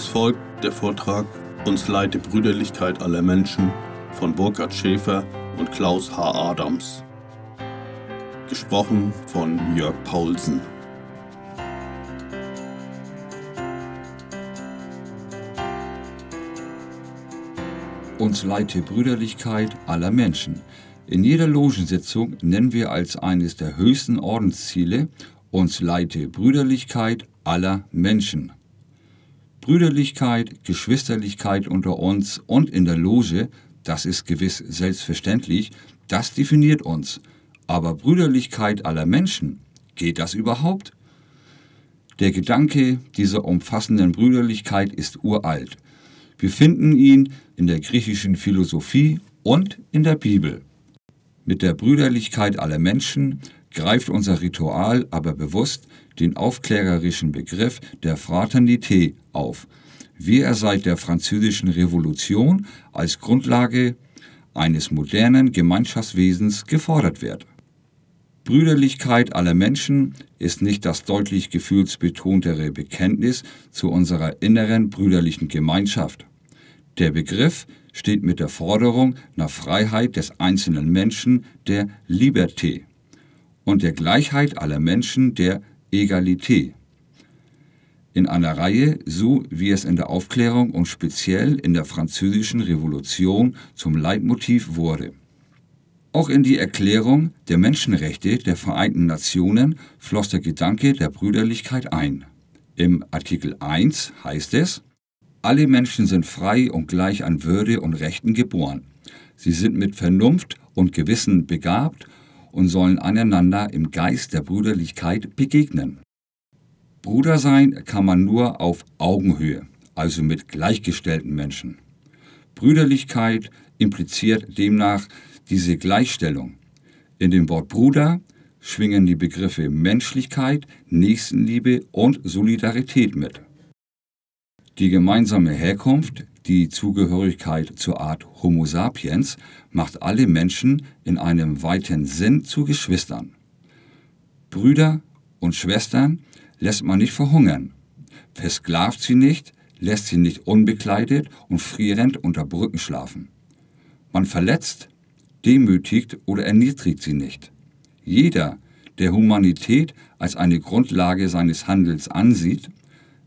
Es folgt der Vortrag Uns leite Brüderlichkeit aller Menschen von Burkhard Schäfer und Klaus H. Adams. Gesprochen von Jörg Paulsen. Uns leite Brüderlichkeit aller Menschen. In jeder Logensitzung nennen wir als eines der höchsten Ordensziele uns leite Brüderlichkeit aller Menschen. Brüderlichkeit, Geschwisterlichkeit unter uns und in der Loge, das ist gewiss selbstverständlich, das definiert uns. Aber Brüderlichkeit aller Menschen, geht das überhaupt? Der Gedanke dieser umfassenden Brüderlichkeit ist uralt. Wir finden ihn in der griechischen Philosophie und in der Bibel. Mit der Brüderlichkeit aller Menschen greift unser Ritual aber bewusst den aufklärerischen Begriff der Fraternité auf, wie er seit der Französischen Revolution als Grundlage eines modernen Gemeinschaftswesens gefordert wird. Brüderlichkeit aller Menschen ist nicht das deutlich gefühlsbetontere Bekenntnis zu unserer inneren brüderlichen Gemeinschaft. Der Begriff steht mit der Forderung nach Freiheit des einzelnen Menschen der Liberté und der Gleichheit aller Menschen der Egalité. In einer Reihe, so wie es in der Aufklärung und speziell in der Französischen Revolution zum Leitmotiv wurde. Auch in die Erklärung der Menschenrechte der Vereinten Nationen floss der Gedanke der Brüderlichkeit ein. Im Artikel 1 heißt es, alle Menschen sind frei und gleich an Würde und Rechten geboren. Sie sind mit Vernunft und Gewissen begabt und sollen aneinander im Geist der Brüderlichkeit begegnen. Bruder sein kann man nur auf Augenhöhe, also mit gleichgestellten Menschen. Brüderlichkeit impliziert demnach diese Gleichstellung. In dem Wort Bruder schwingen die Begriffe Menschlichkeit, Nächstenliebe und Solidarität mit. Die gemeinsame Herkunft, die Zugehörigkeit zur Art Homo sapiens macht alle Menschen in einem weiten Sinn zu Geschwistern. Brüder und Schwestern lässt man nicht verhungern, versklavt sie nicht, lässt sie nicht unbekleidet und frierend unter Brücken schlafen. Man verletzt, demütigt oder erniedrigt sie nicht. Jeder, der Humanität als eine Grundlage seines Handels ansieht,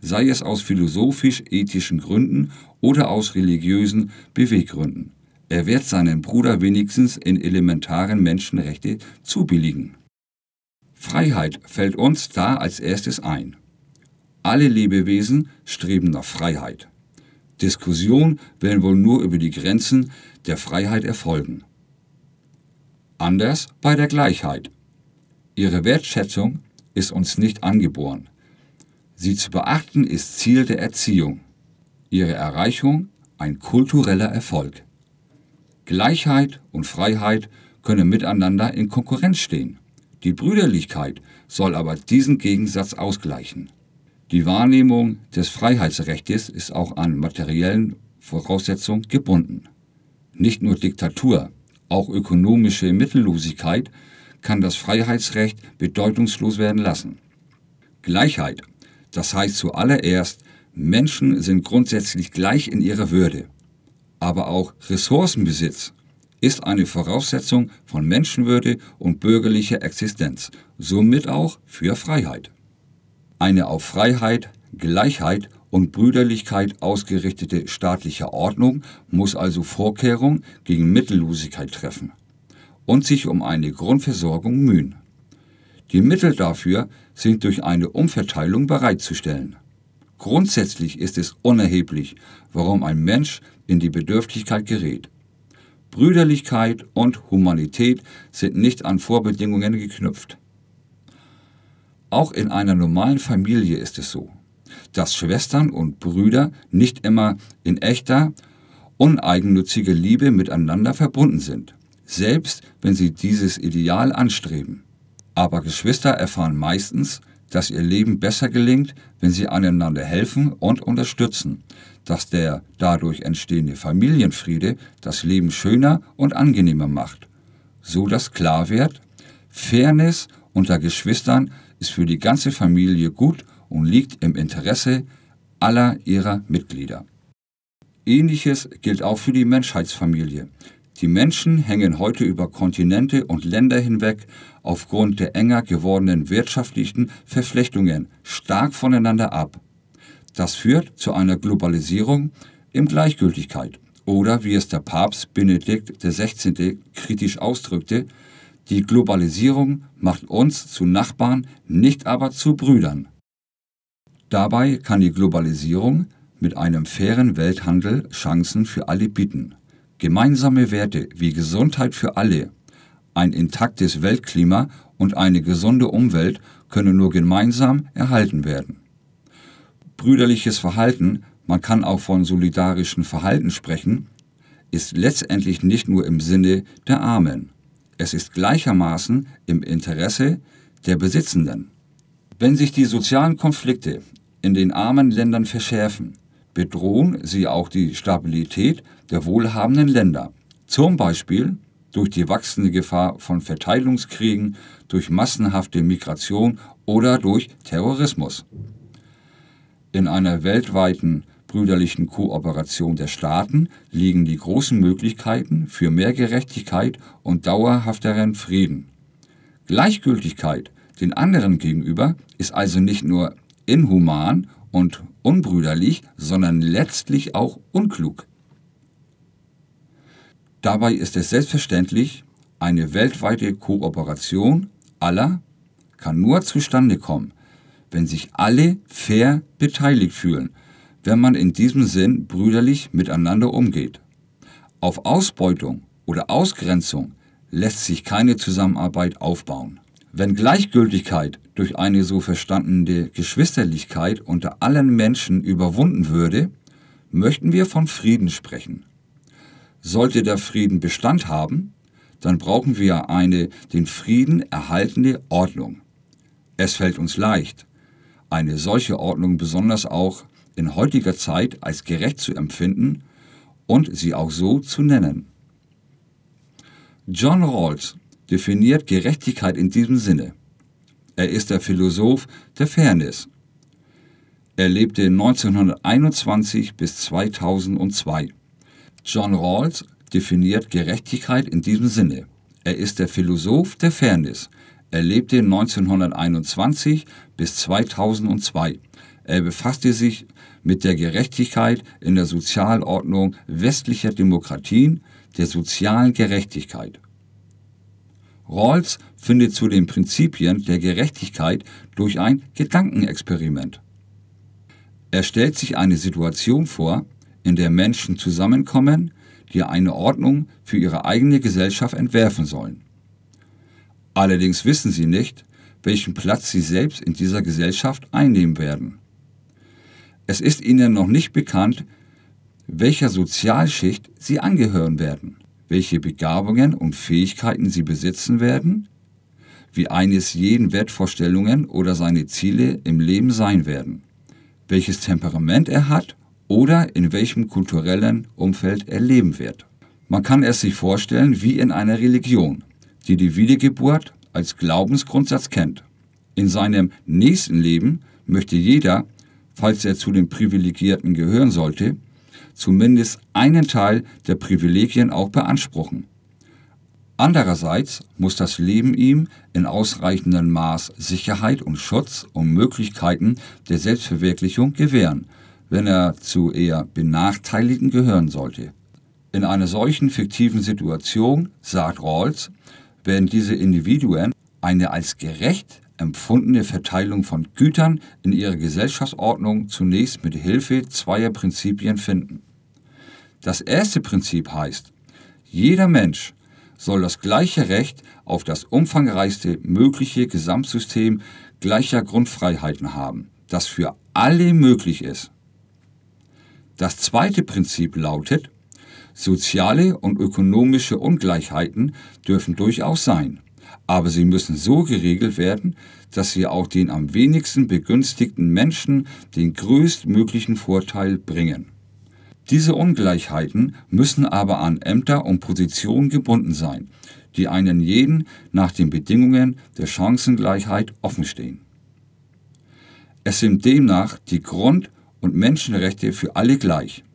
sei es aus philosophisch-ethischen Gründen oder aus religiösen Beweggründen. Er wird seinen Bruder wenigstens in elementaren Menschenrechte zubilligen. Freiheit fällt uns da als erstes ein. Alle Lebewesen streben nach Freiheit. Diskussion werden wohl nur über die Grenzen der Freiheit erfolgen. Anders bei der Gleichheit. Ihre Wertschätzung ist uns nicht angeboren. Sie zu beachten ist Ziel der Erziehung. Ihre Erreichung ein kultureller Erfolg. Gleichheit und Freiheit können miteinander in Konkurrenz stehen. Die Brüderlichkeit soll aber diesen Gegensatz ausgleichen. Die Wahrnehmung des Freiheitsrechtes ist auch an materiellen Voraussetzungen gebunden. Nicht nur Diktatur, auch ökonomische Mittellosigkeit kann das Freiheitsrecht bedeutungslos werden lassen. Gleichheit das heißt zuallererst, Menschen sind grundsätzlich gleich in ihrer Würde. Aber auch Ressourcenbesitz ist eine Voraussetzung von Menschenwürde und bürgerlicher Existenz, somit auch für Freiheit. Eine auf Freiheit, Gleichheit und Brüderlichkeit ausgerichtete staatliche Ordnung muss also Vorkehrung gegen Mittellosigkeit treffen und sich um eine Grundversorgung mühen. Die Mittel dafür sind durch eine Umverteilung bereitzustellen. Grundsätzlich ist es unerheblich, warum ein Mensch in die Bedürftigkeit gerät. Brüderlichkeit und Humanität sind nicht an Vorbedingungen geknüpft. Auch in einer normalen Familie ist es so, dass Schwestern und Brüder nicht immer in echter, uneigennütziger Liebe miteinander verbunden sind, selbst wenn sie dieses Ideal anstreben. Aber Geschwister erfahren meistens, dass ihr Leben besser gelingt, wenn sie einander helfen und unterstützen, dass der dadurch entstehende Familienfriede das Leben schöner und angenehmer macht, so dass klar wird, Fairness unter Geschwistern ist für die ganze Familie gut und liegt im Interesse aller ihrer Mitglieder. Ähnliches gilt auch für die Menschheitsfamilie. Die Menschen hängen heute über Kontinente und Länder hinweg aufgrund der enger gewordenen wirtschaftlichen Verflechtungen stark voneinander ab. Das führt zu einer Globalisierung im Gleichgültigkeit oder wie es der Papst Benedikt XVI. kritisch ausdrückte, die Globalisierung macht uns zu Nachbarn, nicht aber zu Brüdern. Dabei kann die Globalisierung mit einem fairen Welthandel Chancen für alle bieten. Gemeinsame Werte wie Gesundheit für alle, ein intaktes Weltklima und eine gesunde Umwelt können nur gemeinsam erhalten werden. Brüderliches Verhalten, man kann auch von solidarischen Verhalten sprechen, ist letztendlich nicht nur im Sinne der Armen. Es ist gleichermaßen im Interesse der Besitzenden. Wenn sich die sozialen Konflikte in den armen Ländern verschärfen, bedrohen sie auch die Stabilität der wohlhabenden Länder, zum Beispiel durch die wachsende Gefahr von Verteilungskriegen, durch massenhafte Migration oder durch Terrorismus. In einer weltweiten brüderlichen Kooperation der Staaten liegen die großen Möglichkeiten für mehr Gerechtigkeit und dauerhafteren Frieden. Gleichgültigkeit den anderen gegenüber ist also nicht nur inhuman und unbrüderlich, sondern letztlich auch unklug. Dabei ist es selbstverständlich, eine weltweite Kooperation aller kann nur zustande kommen, wenn sich alle fair beteiligt fühlen, wenn man in diesem Sinn brüderlich miteinander umgeht. Auf Ausbeutung oder Ausgrenzung lässt sich keine Zusammenarbeit aufbauen. Wenn Gleichgültigkeit durch eine so verstandene Geschwisterlichkeit unter allen Menschen überwunden würde, möchten wir von Frieden sprechen. Sollte der Frieden Bestand haben, dann brauchen wir eine den Frieden erhaltende Ordnung. Es fällt uns leicht, eine solche Ordnung besonders auch in heutiger Zeit als gerecht zu empfinden und sie auch so zu nennen. John Rawls definiert Gerechtigkeit in diesem Sinne. Er ist der Philosoph der Fairness. Er lebte 1921 bis 2002. John Rawls definiert Gerechtigkeit in diesem Sinne. Er ist der Philosoph der Fairness. Er lebte 1921 bis 2002. Er befasste sich mit der Gerechtigkeit in der Sozialordnung westlicher Demokratien, der sozialen Gerechtigkeit. Rawls findet zu den Prinzipien der Gerechtigkeit durch ein Gedankenexperiment. Er stellt sich eine Situation vor, in der Menschen zusammenkommen, die eine Ordnung für ihre eigene Gesellschaft entwerfen sollen. Allerdings wissen sie nicht, welchen Platz sie selbst in dieser Gesellschaft einnehmen werden. Es ist ihnen noch nicht bekannt, welcher Sozialschicht sie angehören werden welche Begabungen und Fähigkeiten sie besitzen werden, wie eines jeden Wertvorstellungen oder seine Ziele im Leben sein werden, welches Temperament er hat oder in welchem kulturellen Umfeld er leben wird. Man kann es sich vorstellen wie in einer Religion, die die Wiedergeburt als Glaubensgrundsatz kennt. In seinem nächsten Leben möchte jeder, falls er zu den Privilegierten gehören sollte, zumindest einen Teil der Privilegien auch beanspruchen. Andererseits muss das Leben ihm in ausreichendem Maß Sicherheit und Schutz und Möglichkeiten der Selbstverwirklichung gewähren, wenn er zu eher Benachteiligten gehören sollte. In einer solchen fiktiven Situation, sagt Rawls, werden diese Individuen eine als gerecht empfundene Verteilung von Gütern in ihrer Gesellschaftsordnung zunächst mit Hilfe zweier Prinzipien finden. Das erste Prinzip heißt, jeder Mensch soll das gleiche Recht auf das umfangreichste mögliche Gesamtsystem gleicher Grundfreiheiten haben, das für alle möglich ist. Das zweite Prinzip lautet, soziale und ökonomische Ungleichheiten dürfen durchaus sein aber sie müssen so geregelt werden, dass sie auch den am wenigsten begünstigten Menschen den größtmöglichen Vorteil bringen. Diese Ungleichheiten müssen aber an Ämter und Positionen gebunden sein, die einen jeden nach den Bedingungen der Chancengleichheit offenstehen. Es sind demnach die Grund- und Menschenrechte für alle gleich.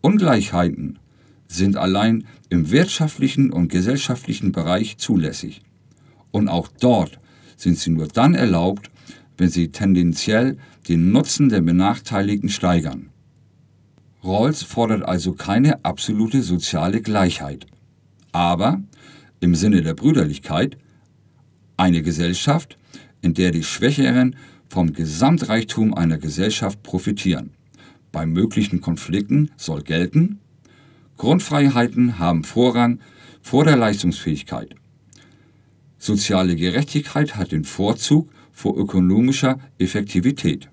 Ungleichheiten sind allein im wirtschaftlichen und gesellschaftlichen Bereich zulässig. Und auch dort sind sie nur dann erlaubt, wenn sie tendenziell den Nutzen der Benachteiligten steigern. Rawls fordert also keine absolute soziale Gleichheit, aber im Sinne der Brüderlichkeit eine Gesellschaft, in der die Schwächeren vom Gesamtreichtum einer Gesellschaft profitieren. Bei möglichen Konflikten soll gelten, Grundfreiheiten haben Vorrang vor der Leistungsfähigkeit. Soziale Gerechtigkeit hat den Vorzug vor ökonomischer Effektivität.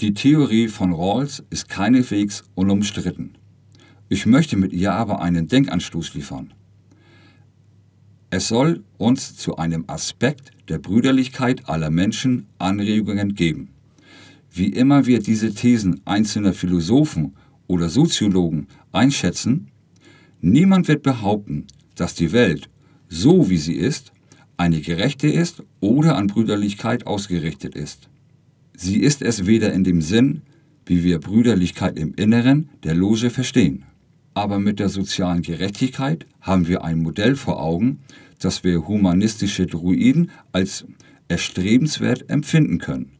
Die Theorie von Rawls ist keineswegs unumstritten. Ich möchte mit ihr aber einen Denkanstoß liefern. Es soll uns zu einem Aspekt der Brüderlichkeit aller Menschen Anregungen geben. Wie immer wir diese Thesen einzelner Philosophen oder Soziologen einschätzen, niemand wird behaupten, dass die Welt, so wie sie ist, eine gerechte ist oder an Brüderlichkeit ausgerichtet ist. Sie ist es weder in dem Sinn, wie wir Brüderlichkeit im Inneren der Loge verstehen. Aber mit der sozialen Gerechtigkeit haben wir ein Modell vor Augen, das wir humanistische Druiden als erstrebenswert empfinden können.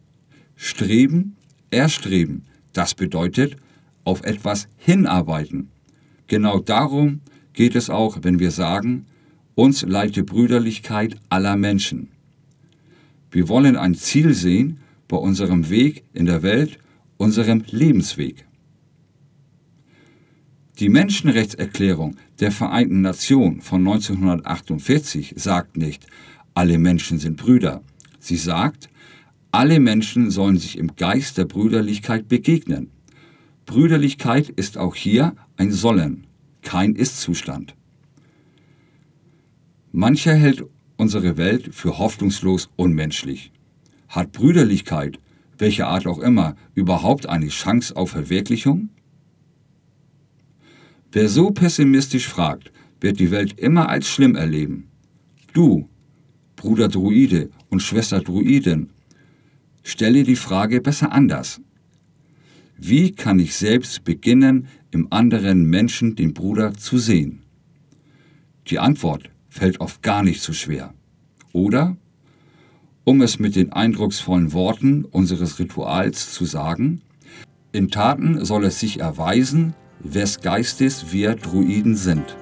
Streben, erstreben, das bedeutet auf etwas hinarbeiten. Genau darum geht es auch, wenn wir sagen, uns leite Brüderlichkeit aller Menschen. Wir wollen ein Ziel sehen bei unserem Weg in der Welt, unserem Lebensweg. Die Menschenrechtserklärung der Vereinten Nationen von 1948 sagt nicht, alle Menschen sind Brüder. Sie sagt, alle Menschen sollen sich im Geist der Brüderlichkeit begegnen. Brüderlichkeit ist auch hier ein Sollen, kein Ist-Zustand. Mancher hält unsere Welt für hoffnungslos unmenschlich. Hat Brüderlichkeit, welcher Art auch immer, überhaupt eine Chance auf Verwirklichung? Wer so pessimistisch fragt, wird die Welt immer als schlimm erleben. Du, Bruder Druide und Schwester Druidin, stelle die Frage besser anders. Wie kann ich selbst beginnen, im anderen Menschen den Bruder zu sehen? Die Antwort fällt oft gar nicht so schwer. Oder, um es mit den eindrucksvollen Worten unseres Rituals zu sagen, in Taten soll es sich erweisen, wes Geistes wir Druiden sind.